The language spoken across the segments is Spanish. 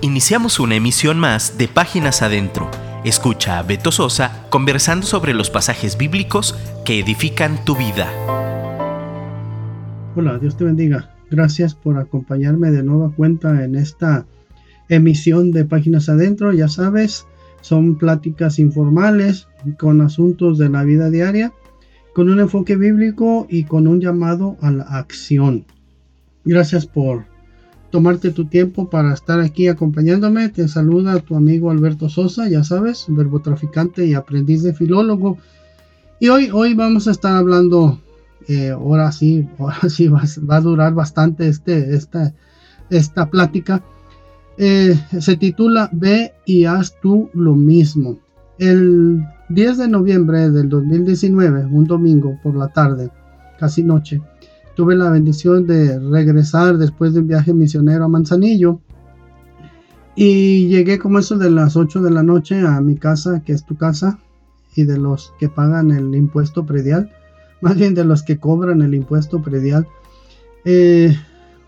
Iniciamos una emisión más de Páginas Adentro. Escucha a Beto Sosa conversando sobre los pasajes bíblicos que edifican tu vida. Hola, Dios te bendiga. Gracias por acompañarme de nueva cuenta en esta emisión de Páginas Adentro. Ya sabes, son pláticas informales con asuntos de la vida diaria, con un enfoque bíblico y con un llamado a la acción. Gracias por tomarte tu tiempo para estar aquí acompañándome. Te saluda tu amigo Alberto Sosa, ya sabes, verbo traficante y aprendiz de filólogo. Y hoy, hoy vamos a estar hablando, eh, ahora sí, ahora sí va, a durar bastante este, esta, esta plática. Eh, se titula Ve y haz tú lo mismo. El 10 de noviembre del 2019, un domingo por la tarde, casi noche, tuve la bendición de regresar después de un viaje misionero a Manzanillo. Y llegué como eso de las 8 de la noche a mi casa, que es tu casa, y de los que pagan el impuesto predial, más bien de los que cobran el impuesto predial. Eh,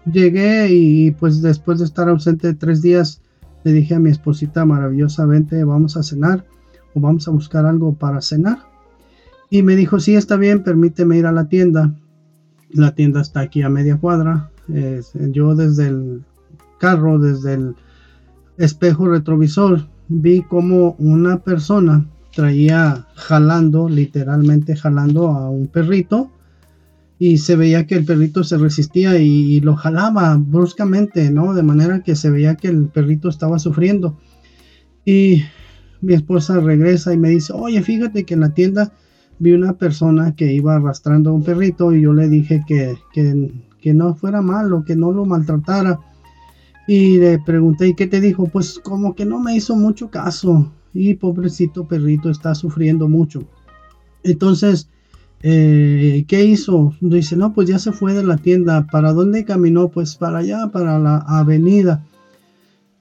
llegué y pues después de estar ausente tres días, le dije a mi esposita maravillosamente, vamos a cenar o vamos a buscar algo para cenar. Y me dijo, sí, está bien, permíteme ir a la tienda. La tienda está aquí a media cuadra. yo desde el carro, desde el espejo retrovisor, vi como una persona traía jalando, literalmente jalando a un perrito. Y se veía que el perrito se resistía y, lo jalaba bruscamente, ¿no? De manera que se veía que el perrito estaba sufriendo. Y mi esposa regresa y me dice, oye, fíjate que en la tienda vi una persona que iba arrastrando a un perrito y yo le dije que, que, no fuera malo, que no lo maltratara. Y le pregunté, ¿y qué te dijo? Pues como que no me hizo mucho caso. Y pobrecito perrito está sufriendo mucho. Entonces, eh, ¿qué hizo? Dice, no, pues ya se fue de la tienda. ¿Para dónde caminó? Pues para allá, para la avenida.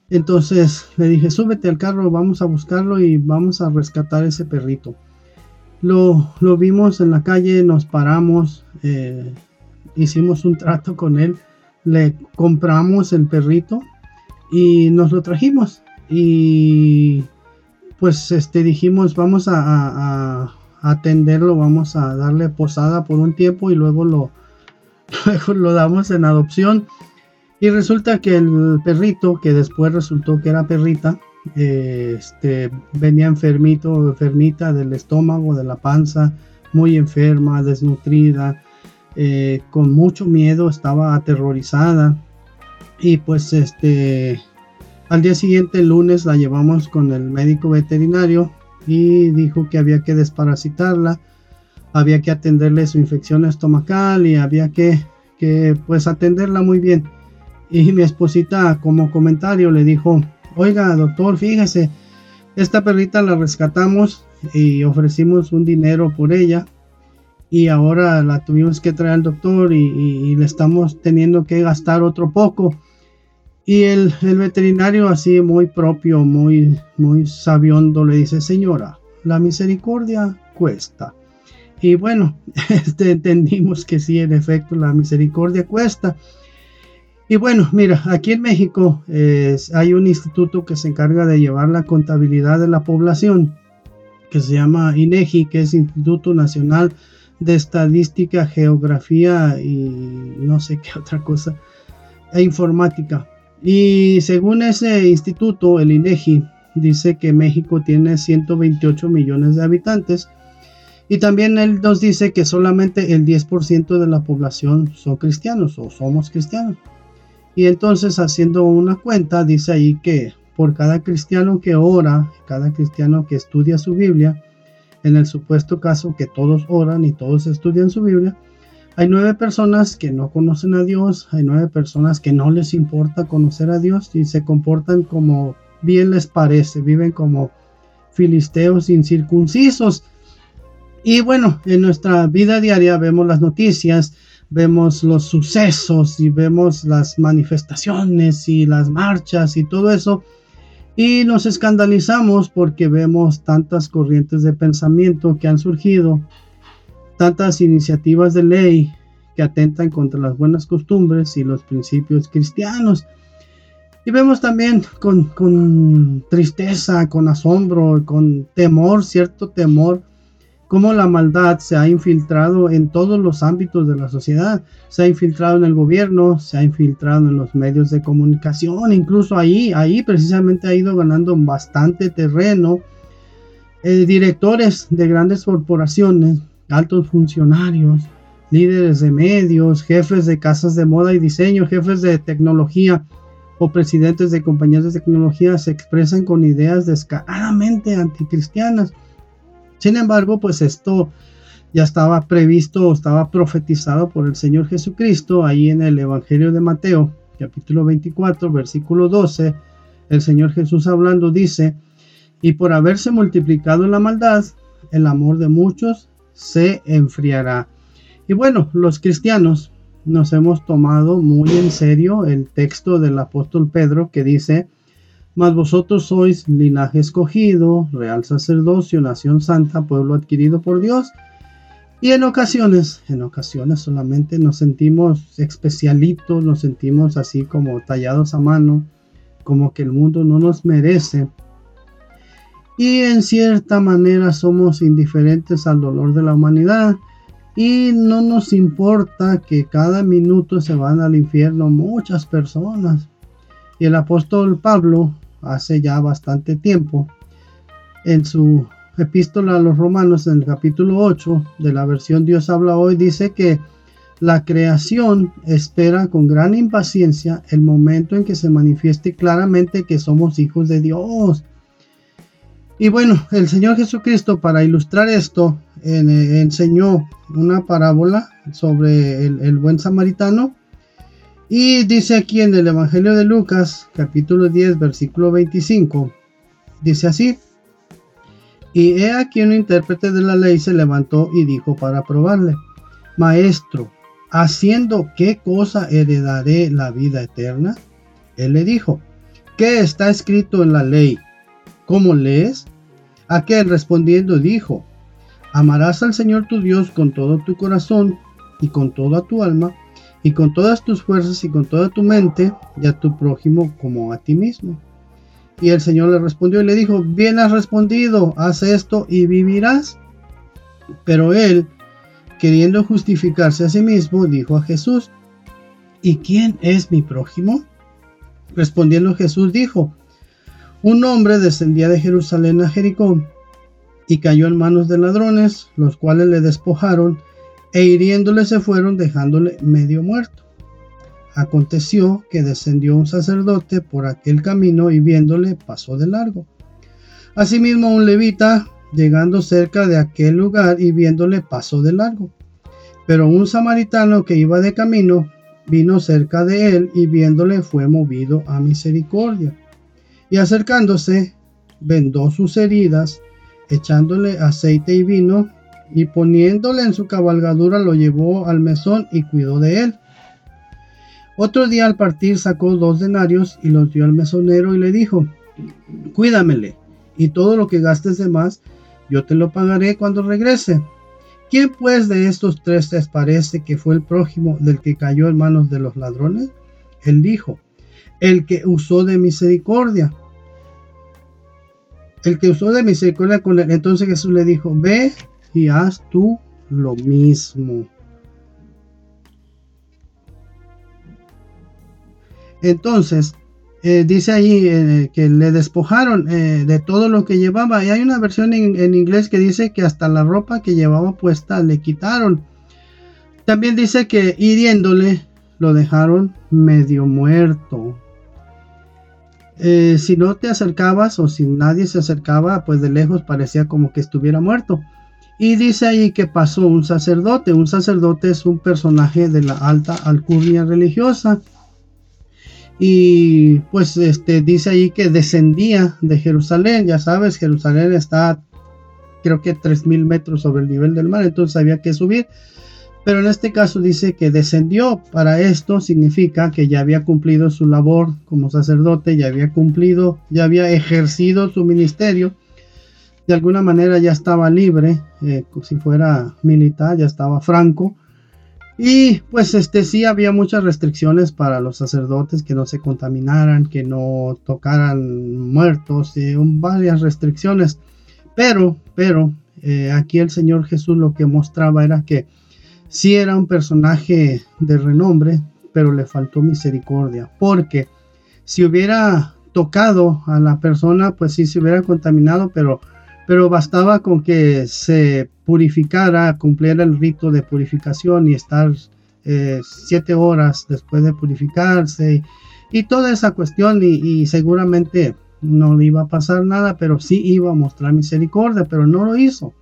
Entonces le dije, súbete al carro, vamos a buscarlo y vamos a rescatar ese perrito. Lo, vimos en la calle, nos paramos, eh, hicimos un trato con él, le compramos el perrito y nos lo trajimos. Y pues este dijimos, vamos a, atenderlo, vamos a darle posada por un tiempo y luego lo, luego lo damos en adopción. Y resulta que el perrito, que después resultó que era perrita, este, venía enfermito, enfermita del estómago, de la panza, muy enferma, desnutrida, eh, con mucho miedo, estaba aterrorizada. Y pues este, al día siguiente, el lunes, la llevamos con el médico veterinario y dijo que había que desparasitarla, había que atenderle su infección estomacal y había que, que pues atenderla muy bien. Y mi esposita como comentario le dijo, oiga doctor, fíjese, esta perrita la rescatamos y ofrecimos un dinero por ella y ahora la tuvimos que traer al doctor y, le estamos teniendo que gastar otro poco. Y el, veterinario así muy propio, muy, muy sabiondo le dice, señora, la misericordia cuesta. Y bueno, este, entendimos que sí, en efecto, la misericordia cuesta. Y bueno, mira, aquí en México hay un instituto que se encarga de llevar la contabilidad de la población, que se llama INEGI, que es Instituto Nacional de Estadística, Geografía y no sé qué otra cosa, e informática. Y según ese instituto, el INEGI, dice que México tiene 128 millones de habitantes. Y también él nos dice que solamente el 10% de la población son cristianos o somos cristianos. Y entonces haciendo una cuenta, dice ahí que por cada cristiano que ora, cada cristiano que estudia su Biblia, en el supuesto caso que todos oran y todos estudian su Biblia, hay nueve personas que no conocen a Dios, hay nueve personas que no les importa conocer a Dios y se comportan como bien les parece, viven como filisteos incircuncisos. Y bueno, en nuestra vida diaria vemos las noticias, vemos los sucesos y vemos las manifestaciones y las marchas y todo eso. Y nos escandalizamos porque vemos tantas corrientes de pensamiento que han surgido, tantas iniciativas de ley que atentan contra las buenas costumbres y los principios cristianos. Y vemos también con, con tristeza, con asombro, con temor, cierto temor, cómo la maldad se ha infiltrado en todos los ámbitos de la sociedad. Se ha infiltrado en el gobierno, se ha infiltrado en los medios de comunicación, incluso ahí, ahí precisamente ha ido ganando bastante terreno. Eh, directores de grandes corporaciones, altos funcionarios, líderes de medios, jefes de casas de moda y diseño, jefes de tecnología o presidentes de compañías de tecnología se expresan con ideas descaradamente anticristianas sin embargo, pues esto ya estaba previsto, estaba profetizado por el Señor Jesucristo ahí en el Evangelio de Mateo, capítulo 24, versículo 12. El Señor Jesús hablando dice, y por haberse multiplicado la maldad, el amor de muchos se enfriará. Y bueno, los cristianos nos hemos tomado muy en serio el texto del apóstol Pedro que dice, mas vosotros sois linaje escogido, real sacerdocio, nación santa, pueblo adquirido por Dios. Y en ocasiones, en ocasiones solamente nos sentimos especialitos, nos sentimos así como tallados a mano, como que el mundo no nos merece. Y en cierta manera somos indiferentes al dolor de la humanidad y no nos importa que cada minuto se van al infierno muchas personas. Y el apóstol Pablo hace ya bastante tiempo. En su epístola a los romanos, en el capítulo 8 de la versión Dios habla hoy, dice que la creación espera con gran impaciencia el momento en que se manifieste claramente que somos hijos de Dios. Y bueno, el Señor Jesucristo para ilustrar esto enseñó una parábola sobre el buen samaritano y dice aquí en el Evangelio de Lucas, capítulo 10, versículo 25, dice así, y he aquí un intérprete de la ley se levantó y dijo para probarle, Maestro, ¿haciendo qué cosa heredaré la vida eterna? Él le dijo, ¿qué está escrito en la ley? ¿Cómo lees? Aquel respondiendo dijo, Amarás al Señor tu Dios con todo tu corazón y con toda tu alma y con todas tus fuerzas y con toda tu mente y a tu prójimo como a ti mismo. Y el Señor le respondió y le dijo, bien has respondido, haz esto y vivirás. Pero él, queriendo justificarse a sí mismo, dijo a Jesús, ¿y quién es mi prójimo? Respondiendo Jesús dijo, un hombre descendía de Jerusalén a Jericó y cayó en manos de ladrones, los cuales le despojaron e hiriéndole se fueron dejándole medio muerto. Aconteció que descendió un sacerdote por aquel camino y viéndole pasó de largo. Asimismo un levita, llegando cerca de aquel lugar y viéndole pasó de largo. Pero un samaritano que iba de camino vino cerca de él y viéndole fue movido a misericordia. Y acercándose, vendó sus heridas, echándole aceite y vino, y poniéndole en su cabalgadura lo llevó al mesón y cuidó de él. Otro día al partir sacó dos denarios y los dio al mesonero y le dijo, cuídamele, y todo lo que gastes de más, yo te lo pagaré cuando regrese. ¿Quién pues de estos tres les parece que fue el prójimo del que cayó en manos de los ladrones? Él dijo, el que usó de misericordia. El que usó de misericordia con él. Entonces Jesús le dijo, ve y haz tú lo mismo. Entonces, eh, dice ahí eh, que le despojaron eh, de todo lo que llevaba. Y hay una versión en, inglés que dice que hasta la ropa que llevaba puesta le quitaron. También dice que hiriéndole lo dejaron medio muerto. si no te acercabas o si nadie se acercaba, pues de lejos parecía como que estuviera muerto. Y dice ahí que pasó un sacerdote. Un sacerdote es un personaje de la alta alcurnia religiosa. Y pues este dice ahí que descendía de Jerusalén. Ya sabes, Jerusalén está creo que 3.000 metros sobre el nivel del mar. Entonces había que subir. Pero en este caso dice que descendió. Para esto significa que ya había cumplido su labor como sacerdote. Ya había cumplido, ya había ejercido su ministerio de alguna manera ya estaba libre, eh, si fuera militar, ya estaba franco. Y pues este sí había muchas restricciones para los sacerdotes que no se contaminaran, que no tocaran muertos, y varias restricciones. Pero, pero eh, aquí el Señor Jesús lo que mostraba era que sí era un personaje de renombre, pero le faltó misericordia, porque si hubiera tocado a la persona, pues sí se hubiera contaminado, pero, pero bastaba con que se purificara, cumpliera el rito de purificación y estar eh, siete horas después de purificarse y, toda esa cuestión y, y, seguramente no le iba a pasar nada, pero sí iba a mostrar misericordia, pero no lo hizo.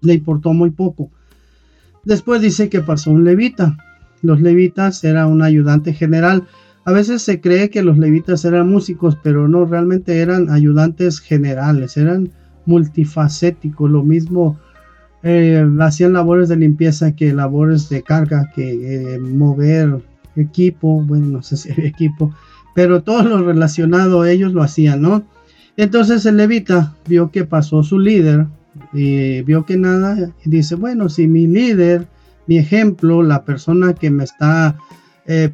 Le importó muy poco. Después dice que pasó un levita. Los levitas era un ayudante general a veces se cree que los levitas eran músicos, pero no, realmente eran ayudantes generales, eran multifacéticos, lo mismo eh, hacían labores de limpieza que labores de carga, que eh, mover equipo, bueno, no sé si equipo, pero todo lo relacionado ellos lo hacían, ¿no? Entonces el levita vio que pasó su líder y vio que nada, y dice, bueno, si mi líder, mi ejemplo, la persona que me está eh,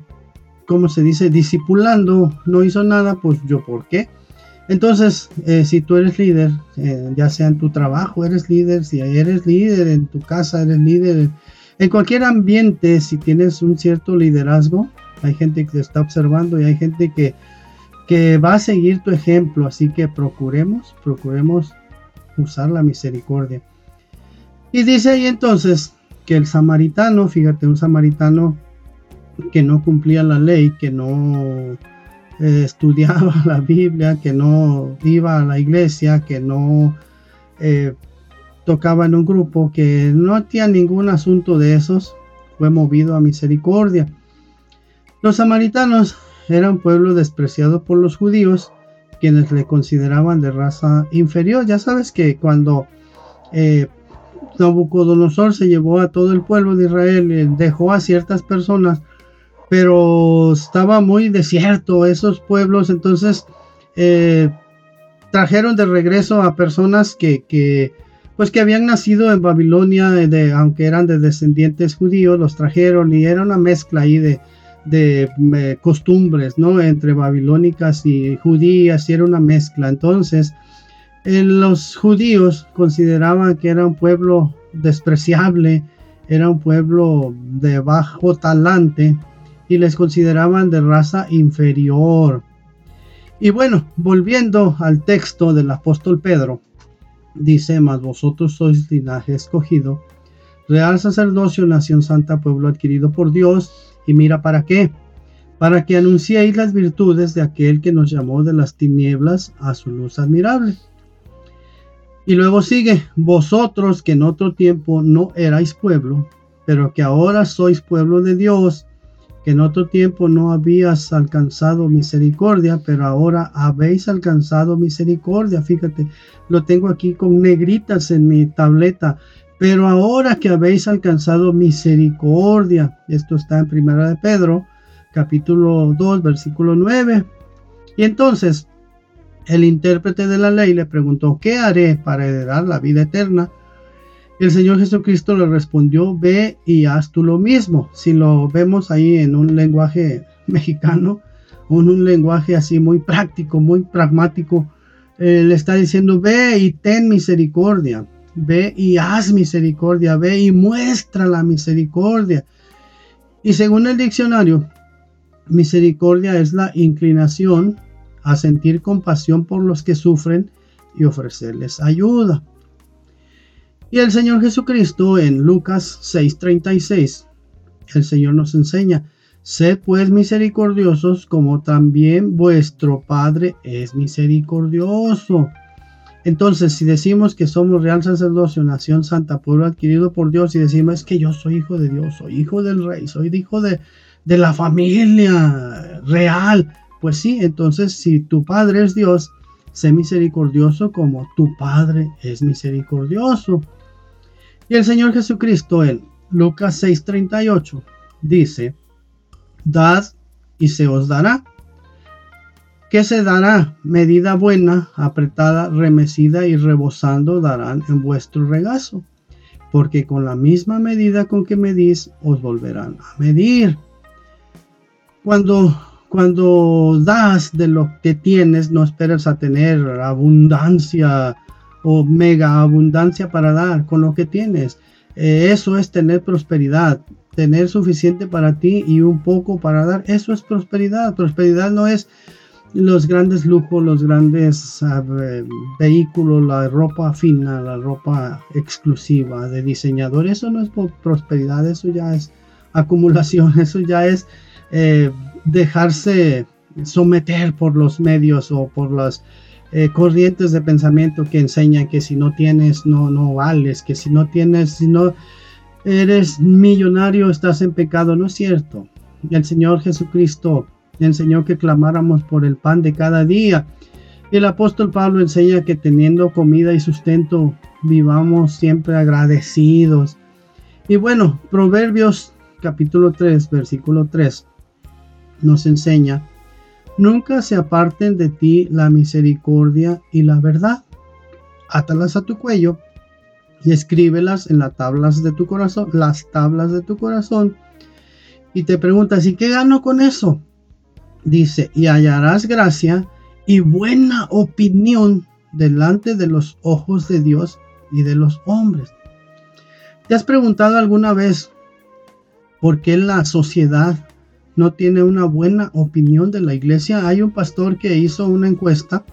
como se dice, discipulando, no hizo nada, pues yo por qué. Entonces, eh, si tú eres líder, eh, ya sea en tu trabajo, eres líder, si eres líder en tu casa, eres líder, en cualquier ambiente, si tienes un cierto liderazgo, hay gente que te está observando y hay gente que, que va a seguir tu ejemplo, así que procuremos, procuremos usar la misericordia. Y dice ahí entonces que el samaritano, fíjate, un samaritano que no cumplía la ley, que no eh, estudiaba la Biblia, que no iba a la iglesia, que no eh, tocaba en un grupo, que no tenía ningún asunto de esos, fue movido a misericordia. Los samaritanos eran pueblo despreciado por los judíos, quienes le consideraban de raza inferior. Ya sabes que cuando eh, Nabucodonosor se llevó a todo el pueblo de Israel, dejó a ciertas personas pero estaba muy desierto esos pueblos, entonces eh, trajeron de regreso a personas que, pues que habían nacido en Babilonia, de, aunque eran de descendientes judíos, los trajeron y era una mezcla ahí de, eh, costumbres, ¿no? Entre babilónicas y judías, y era una mezcla. Entonces, eh, los judíos consideraban que era un pueblo despreciable, era un pueblo de bajo talante, y les consideraban de raza inferior. Y bueno, volviendo al texto del apóstol Pedro, dice, mas vosotros sois linaje escogido, real sacerdocio, nación santa, pueblo adquirido por Dios, y mira para qué, para que anunciéis las virtudes de aquel que nos llamó de las tinieblas a su luz admirable. Y luego sigue, vosotros que en otro tiempo no erais pueblo, pero que ahora sois pueblo de Dios, que en otro tiempo no habías alcanzado misericordia, pero ahora habéis alcanzado misericordia. Fíjate, lo tengo aquí con negritas en mi tableta. Pero ahora que habéis alcanzado misericordia, esto está en Primera de Pedro, capítulo 2, versículo 9. Y entonces el intérprete de la ley le preguntó, ¿qué haré para heredar la vida eterna? El Señor Jesucristo le respondió, ve y haz tú lo mismo. Si lo vemos ahí en un lenguaje mexicano, en un lenguaje así muy práctico, muy pragmático, eh, le está diciendo, ve y ten misericordia, ve y haz misericordia, ve y muestra la misericordia. Y según el diccionario, misericordia es la inclinación a sentir compasión por los que sufren y ofrecerles ayuda. Y el Señor Jesucristo en Lucas 6:36, el Señor nos enseña, sed pues misericordiosos como también vuestro Padre es misericordioso. Entonces, si decimos que somos real sacerdocio, nación santa, pueblo adquirido por Dios, y decimos que yo soy hijo de Dios, soy hijo del rey, soy hijo de, de la familia real, pues sí, entonces si tu Padre es Dios, sé misericordioso como tu Padre es misericordioso. Y el Señor Jesucristo en Lucas 6:38 dice, Dad y se os dará. ¿Qué se dará? Medida buena, apretada, remecida y rebosando darán en vuestro regazo. porque con la misma medida con que medís, os volverán a medir. Cuando, cuando das de lo que tienes, no esperas a tener abundancia o mega abundancia para dar con lo que tienes. Eh, eso es tener prosperidad, tener suficiente para ti y un poco para dar. Eso es prosperidad. Prosperidad no es los grandes lujos, los grandes vehículos, la ropa fina, la ropa exclusiva de diseñador. Eso no es prosperidad, eso ya es acumulación, eso ya es eh, dejarse someter por los medios o por las eh, corrientes de pensamiento que enseñan que si no tienes no no vales, que si no tienes, si no eres millonario estás en pecado. No es cierto. El Señor Jesucristo enseñó que clamáramos por el pan de cada día. El apóstol Pablo enseña que teniendo comida y sustento vivamos siempre agradecidos. Y bueno, Proverbios capítulo 3, versículo 3 nos enseña, nunca se aparten de ti la misericordia y la verdad. Átalas a tu cuello y escríbelas en las tablas de tu corazón, las tablas de tu corazón. Y te preguntas, ¿y qué gano con eso? dice, y hallarás gracia y buena opinión delante de los ojos de Dios y de los hombres. ¿Te has preguntado alguna vez por qué la sociedad no tiene una buena opinión de la iglesia? Hay un pastor que hizo una encuesta,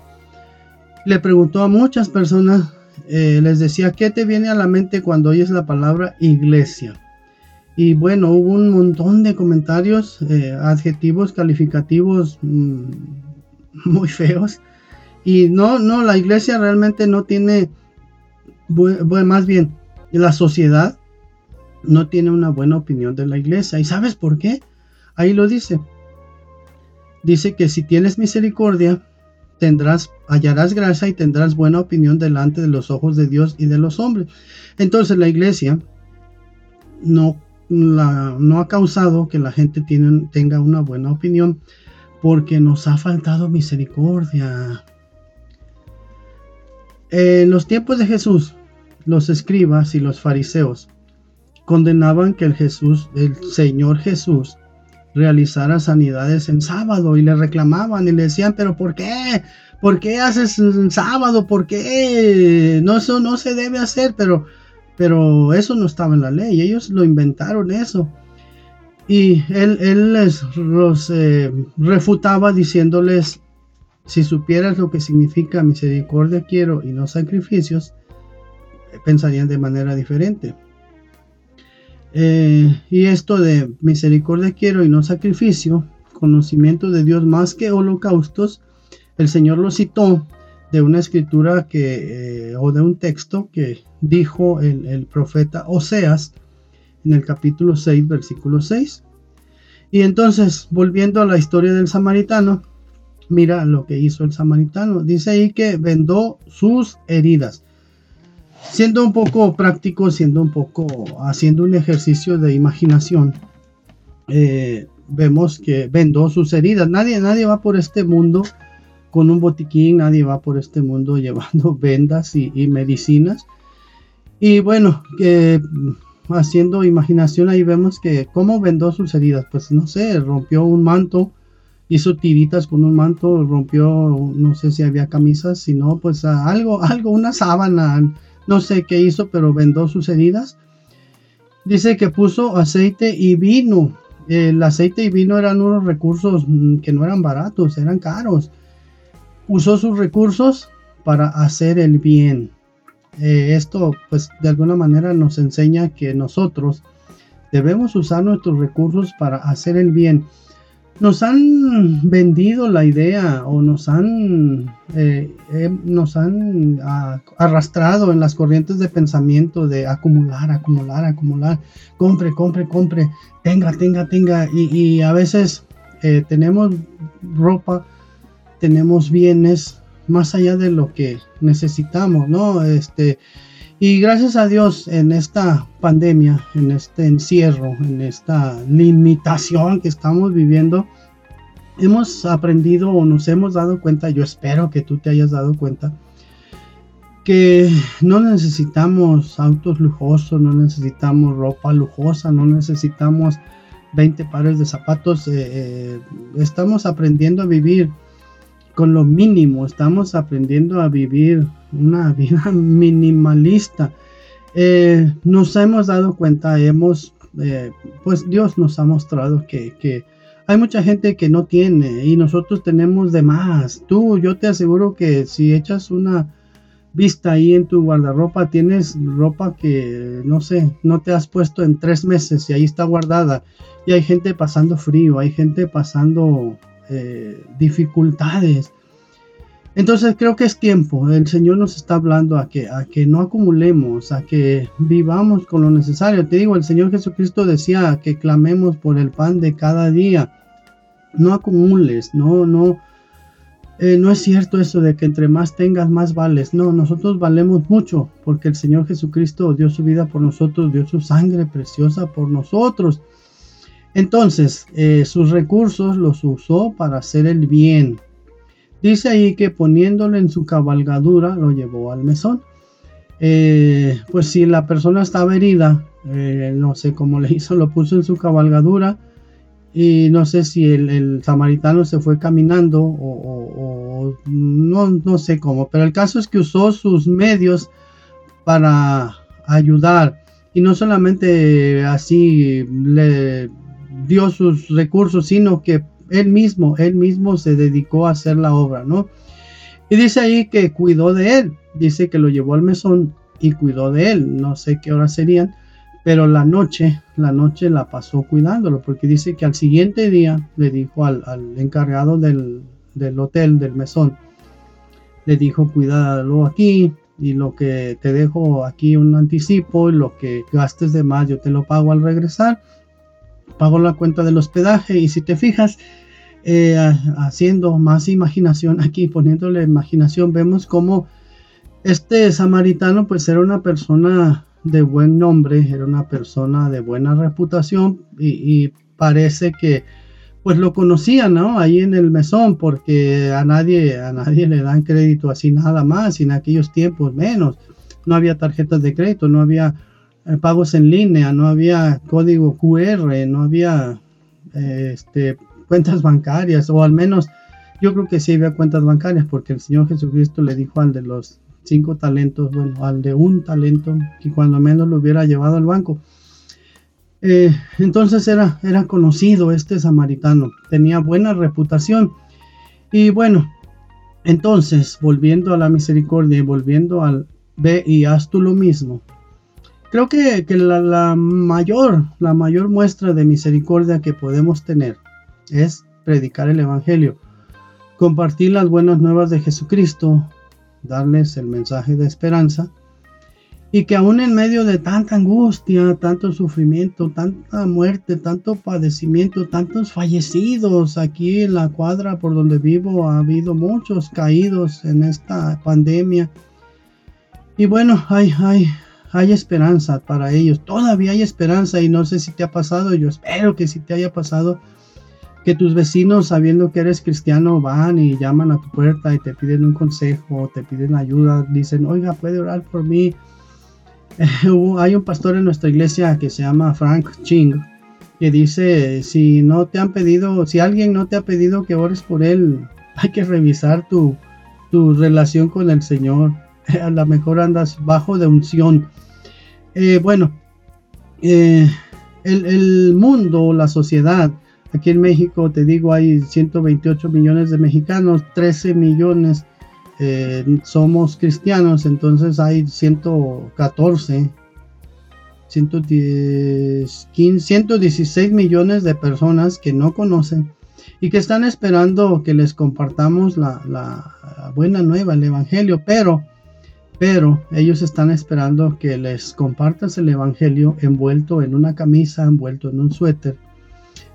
le preguntó a muchas personas, eh, les decía, ¿qué te viene a la mente cuando oyes la palabra iglesia? Y bueno, hubo un montón de comentarios, eh, adjetivos calificativos mm, muy feos. Y no, no, la iglesia realmente no tiene, bueno, más bien, la sociedad no tiene una buena opinión de la iglesia. ¿Y sabes por qué? Ahí lo dice. Dice que si tienes misericordia, tendrás, hallarás gracia y tendrás buena opinión delante de los ojos de Dios y de los hombres. Entonces la iglesia no no ha causado que la gente tenga una buena opinión porque nos ha faltado misericordia. En los tiempos de Jesús, los escribas y los fariseos condenaban que el Jesús, el Señor Jesús, realizara sanidades en sábado y le reclamaban y le decían, pero ¿por qué? ¿Por qué haces en sábado? ¿Por qué? No, eso no se debe hacer, pero pero eso no estaba en la ley, ellos lo inventaron eso. Y él, él les los, eh, refutaba diciéndoles, si supieras lo que significa misericordia quiero y no sacrificios, pensarían de manera diferente. Eh, y esto de misericordia quiero y no sacrificio, conocimiento de Dios más que holocaustos, el Señor lo citó de una escritura que, eh, o de un texto que dijo el, profeta Oseas en el capítulo 6, versículo 6. Y entonces, volviendo a la historia del samaritano, mira lo que hizo el samaritano. Dice ahí que vendó sus heridas. Siendo un poco práctico, siendo un poco, haciendo un ejercicio de imaginación, eh, vemos que vendó sus heridas. Nadie, nadie va por este mundo con un botiquín, nadie va por este mundo llevando vendas y, medicinas. Y bueno, que haciendo imaginación ahí vemos que cómo vendó sus heridas, pues no sé, rompió un manto, hizo tiritas con un manto, rompió, no sé si había camisas, si no, pues algo, algo, una sábana, no sé qué hizo, pero vendó sus heridas. Dice que puso aceite y vino. El aceite y vino eran unos recursos mm, que no eran baratos, eran caros usó sus recursos para hacer el bien. Eh, esto pues de alguna manera nos enseña que nosotros debemos usar nuestros recursos para hacer el bien. Nos han vendido la idea o nos han, eh, eh, nos han ah, arrastrado en las corrientes de pensamiento de acumular, acumular, acumular, compre, compre, compre, tenga, tenga, tenga. Y, y a veces tenemos ropa, tenemos bienes más allá de lo que necesitamos, ¿no? Este, y gracias a Dios en esta pandemia, en este encierro, en esta limitación que estamos viviendo, hemos aprendido o nos hemos dado cuenta, yo espero que tú te hayas dado cuenta, que no necesitamos autos lujosos, no necesitamos ropa lujosa, no necesitamos 20 pares de zapatos. Eh, eh, estamos aprendiendo a vivir con lo mínimo, estamos aprendiendo a vivir una vida minimalista. Eh, nos hemos dado cuenta, hemos, pues Dios nos ha mostrado que, que hay mucha gente que no tiene y nosotros tenemos de más. Tú, yo te aseguro que si echas una vista ahí en tu guardarropa, tienes ropa que no sé, no te has puesto en tres meses y ahí está guardada. Y hay gente pasando frío, hay gente pasando eh, dificultades. Entonces creo que es tiempo, el Señor nos está hablando a que, a que no acumulemos, a que vivamos con lo necesario. Te digo, el Señor Jesucristo decía que clamemos por el pan de cada día. No acumules, no, no, eh, no es cierto eso de que entre más tengas, más vales. No, nosotros valemos mucho porque el Señor Jesucristo dio su vida por nosotros, dio su sangre preciosa por nosotros. Entonces, eh, sus recursos los usó para hacer el bien. Dice ahí que poniéndole en su cabalgadura lo llevó al mesón. Eh, pues si la persona estaba herida, no sé cómo le hizo, lo puso en su cabalgadura y no sé si el, samaritano se fue caminando o, no, no sé cómo, pero el caso es que usó sus medios para ayudar y no solamente así le dio sus recursos, sino que él mismo, él mismo se dedicó a hacer la obra, ¿no? Y dice ahí que cuidó de él, dice que lo llevó al mesón y cuidó de él, no sé qué horas serían, pero la noche, la noche la pasó cuidándolo, porque dice que al siguiente día le dijo al, encargado del, hotel, del mesón, le dijo, cuídalo aquí, y lo que te dejo aquí un anticipo, y lo que gastes de más yo te lo pago al regresar, pago la cuenta del hospedaje, y si te fijas, eh, haciendo más imaginación aquí, poniéndole imaginación, vemos como este samaritano pues era una persona de buen nombre, era una persona de buena reputación y, parece que pues lo conocían, ¿no? Ahí en el mesón, porque a nadie, a nadie le dan crédito así nada más, y en aquellos tiempos menos. No había tarjetas de crédito, no había pagos en línea, no había código QR, no había este, cuentas bancarias, o al menos yo creo que sí había cuentas bancarias, porque el Señor Jesucristo le dijo al de los cinco talentos, bueno, al de un talento, que cuando menos lo hubiera llevado al banco. Eh, entonces era, era conocido este samaritano, tenía buena reputación. Y bueno, entonces, volviendo a la misericordia y volviendo al ve y haz tú lo mismo. Creo que, la, la, mayor, la mayor muestra de misericordia que podemos tener es predicar el Evangelio, compartir las buenas nuevas de Jesucristo, darles el mensaje de esperanza y que aún en medio de tanta angustia, tanto sufrimiento, tanta muerte, tanto padecimiento, tantos fallecidos aquí en la cuadra por donde vivo, ha habido muchos caídos en esta pandemia. Y bueno, hay, hay, hay esperanza para ellos, todavía hay esperanza y no sé si te ha pasado, yo espero que si te haya pasado que tus vecinos, sabiendo que eres cristiano, van y llaman a tu puerta y te piden un consejo, te piden ayuda, dicen, oiga, puede orar por mí. hay un pastor en nuestra iglesia que se llama Frank Ching, que dice, si no te han pedido, si alguien no te ha pedido que ores por él, hay que revisar tu, tu relación con el Señor. A lo mejor andas bajo de unción. Eh, bueno, eh, el, mundo, la sociedad, Aquí en México, te digo, hay 128 millones de mexicanos, 13 millones eh, somos cristianos, entonces hay 114, 116 millones de personas que no conocen y que están esperando que les compartamos la, la buena nueva, el Evangelio, pero, pero ellos están esperando que les compartas el Evangelio envuelto en una camisa, envuelto en un suéter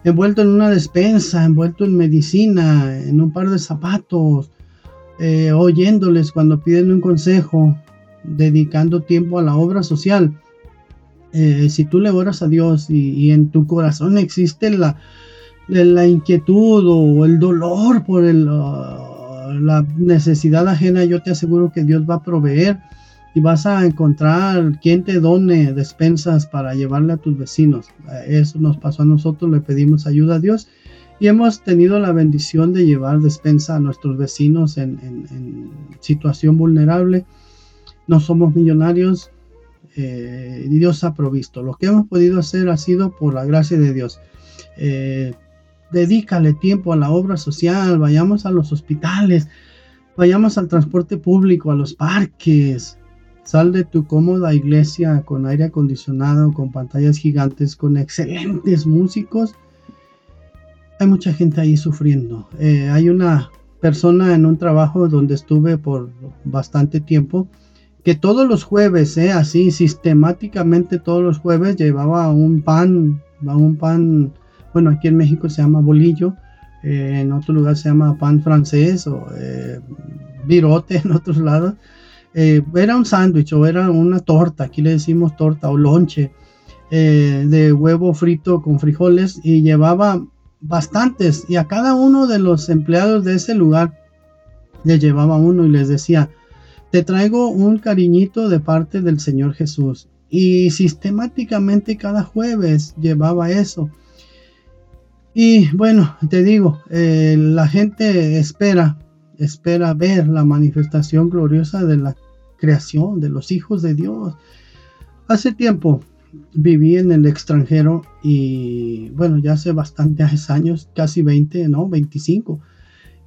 envuelto en una despensa, envuelto en medicina, en un par de zapatos, eh, oyéndoles cuando piden un consejo, dedicando tiempo a la obra social. Eh, si tú le oras a Dios y, en tu corazón existe la, la, inquietud o el dolor por el, la necesidad ajena, yo te aseguro que Dios va a proveer. y vas a encontrar quien te done despensas para llevarle a tus vecinos. Eso nos pasó a nosotros, le pedimos ayuda a Dios y hemos tenido la bendición de llevar despensa a nuestros vecinos en, situación vulnerable. No somos millonarios, eh, Dios ha provisto. Lo que hemos podido hacer ha sido por la gracia de Dios. Eh, dedícale tiempo a la obra social, vayamos a los hospitales, vayamos al transporte público, a los parques, Sal de tu cómoda iglesia con aire acondicionado, con pantallas gigantes, con excelentes músicos. Hay mucha gente ahí sufriendo. Eh, hay una persona en un trabajo donde estuve por bastante tiempo que todos los jueves, eh, así sistemáticamente todos los jueves llevaba un pan, un pan, bueno, aquí en México se llama bolillo, eh, en otro lugar se llama pan francés o virote en otros lados eh, era un sándwich o era una torta, aquí le decimos torta o lonche eh, de huevo frito con frijoles y llevaba bastantes y a cada uno de los empleados de ese lugar le llevaba uno y les decía, te traigo un cariñito de parte del Señor Jesús. Y sistemáticamente cada jueves llevaba eso. Y bueno, te digo, eh, la gente espera, espera ver la manifestación gloriosa de la creación, de los hijos de Dios. Hace tiempo viví en el extranjero y bueno, ya hace bastantes años, casi 20, no, 25.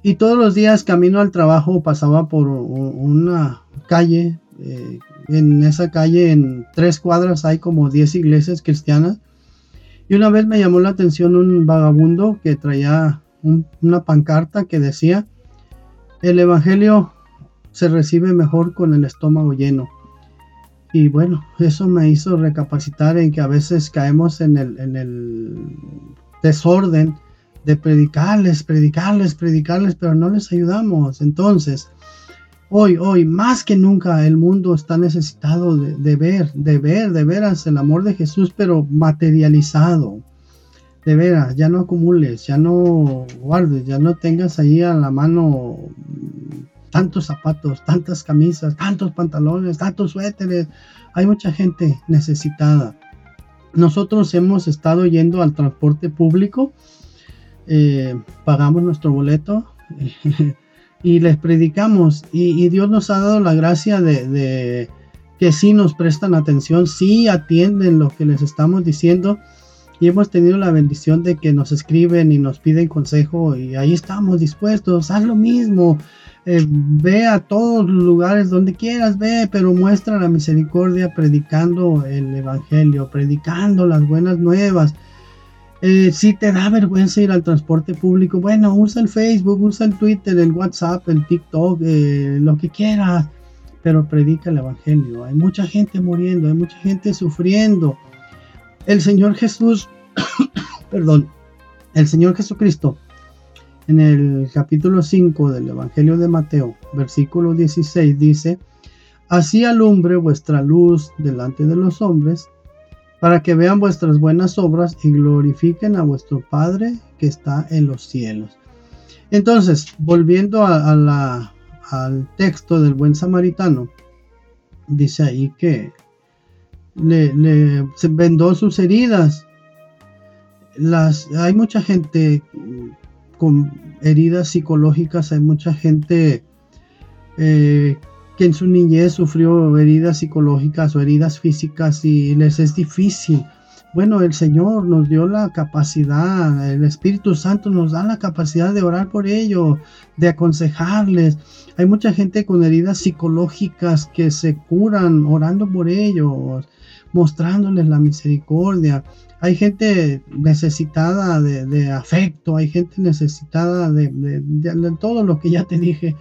Y todos los días camino al trabajo pasaba por una calle. Eh, en esa calle, en tres cuadras, hay como 10 iglesias cristianas. Y una vez me llamó la atención un vagabundo que traía una pancarta que decía, el Evangelio se recibe mejor con el estómago lleno. Y bueno, eso me hizo recapacitar en que a veces caemos en el, en el desorden de predicarles, predicarles, predicarles, pero no les ayudamos. Entonces, hoy, hoy, más que nunca, el mundo está necesitado de, ver, de ver, de veras el amor de Jesús, pero materializado. De veras, ya no acumules, ya no guardes, ya no tengas ahí a la mano tantos zapatos, tantas camisas, tantos pantalones, tantos suéteres. Hay mucha gente necesitada. Nosotros hemos estado yendo al transporte público, eh, pagamos nuestro boleto y les predicamos. Y, Dios nos ha dado la gracia de, que sí nos prestan atención, sí atienden lo que les estamos diciendo y hemos tenido la bendición de que nos escriben y nos piden consejo y ahí estamos dispuestos, haz lo mismo, eh, ve a todos los lugares donde quieras, ve, pero muestra la misericordia predicando el Evangelio, predicando las buenas nuevas. Eh, si te da vergüenza ir al transporte público, bueno, usa el Facebook, usa el Twitter, el WhatsApp, el TikTok, eh, lo que quieras, pero predica el Evangelio. Hay mucha gente muriendo, hay mucha gente sufriendo. El Señor Jesús, perdón, el Señor Jesucristo en el capítulo 5 del Evangelio de Mateo, versículo 16, dice, Así alumbre vuestra luz delante de los hombres, para que vean vuestras buenas obras y glorifiquen a vuestro Padre que está en los cielos. Entonces, volviendo al texto del buen samaritano, dice ahí que le, le se vendó sus heridas. Las, hay mucha gente con heridas psicológicas, hay mucha gente eh, que en su niñez sufrió heridas psicológicas o heridas físicas y les es difícil. Bueno, el Señor nos dio la capacidad, el Espíritu Santo nos da la capacidad de orar por ellos, de aconsejarles. Hay mucha gente con heridas psicológicas que se curan orando por ellos, mostrándoles la misericordia hay gente necesitada de, afecto, hay gente necesitada de, todo lo que ya te dije.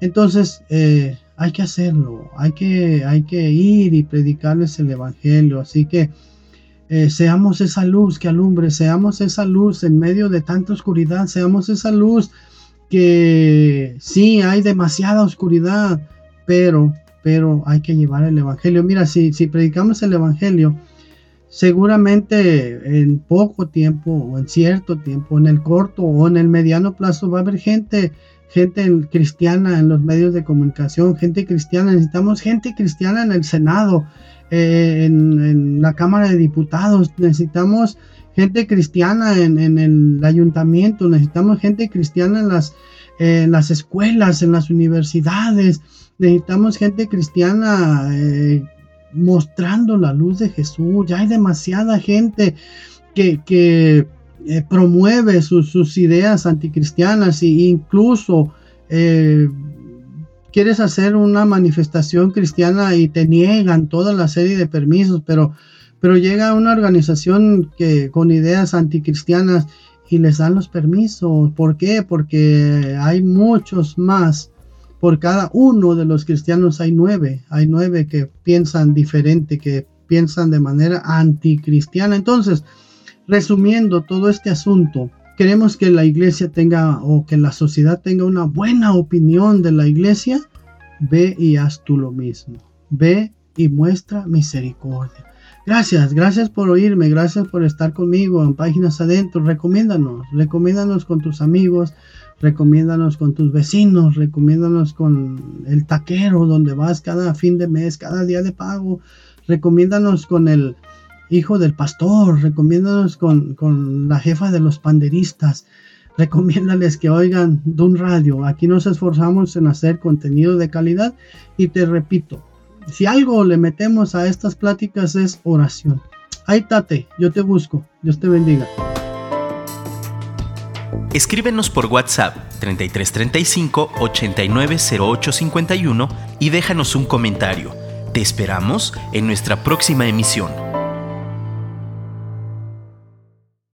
Entonces, eh, hay que hacerlo, hay que, hay que ir y predicarles el Evangelio. Así que eh, seamos esa luz que alumbre, seamos esa luz en medio de tanta oscuridad, seamos esa luz que sí, hay demasiada oscuridad, pero, pero hay que llevar el Evangelio. Mira, si, si predicamos el Evangelio, seguramente en poco tiempo o en cierto tiempo, en el corto o en el mediano plazo va a haber gente gente cristiana en los medios de comunicación, gente cristiana, necesitamos gente cristiana en el Senado, eh, en, la Cámara de Diputados, necesitamos gente cristiana en, el ayuntamiento, necesitamos gente cristiana en las, en las escuelas, en las universidades, necesitamos gente cristiana eh, mostrando la luz de Jesús. Ya hay demasiada gente que eh, promueve sus, ideas anticristianas e incluso eh, quieres hacer una manifestación cristiana y te niegan toda la serie de permisos, pero, pero llega una organización que, con ideas anticristianas y les dan los permisos. ¿Por qué? Porque hay muchos más por cada uno de los cristianos hay nueve, hay nueve que piensan diferente, que piensan de manera anticristiana. Entonces, resumiendo todo este asunto, queremos que la iglesia tenga o que la sociedad tenga una buena opinión de la iglesia, ve y haz tú lo mismo. Ve y muestra misericordia. Gracias, gracias por oírme, gracias por estar conmigo en Páginas Adentro. Recomiéndanos, recomiéndanos con tus amigos, recomiéndanos con tus vecinos, recomiéndanos con el taquero donde vas cada fin de mes, cada día de pago, recomiéndanos con el hijo del pastor, recomiéndanos con, con la jefa de los panderistas, recomiéndales que oigan de un radio. Aquí nos esforzamos en hacer contenido de calidad y te repito, si algo le metemos a estas pláticas es oración. Ahí tate, yo te busco. Dios te bendiga. Escríbenos por WhatsApp 3335 890851 y déjanos un comentario. Te esperamos en nuestra próxima emisión.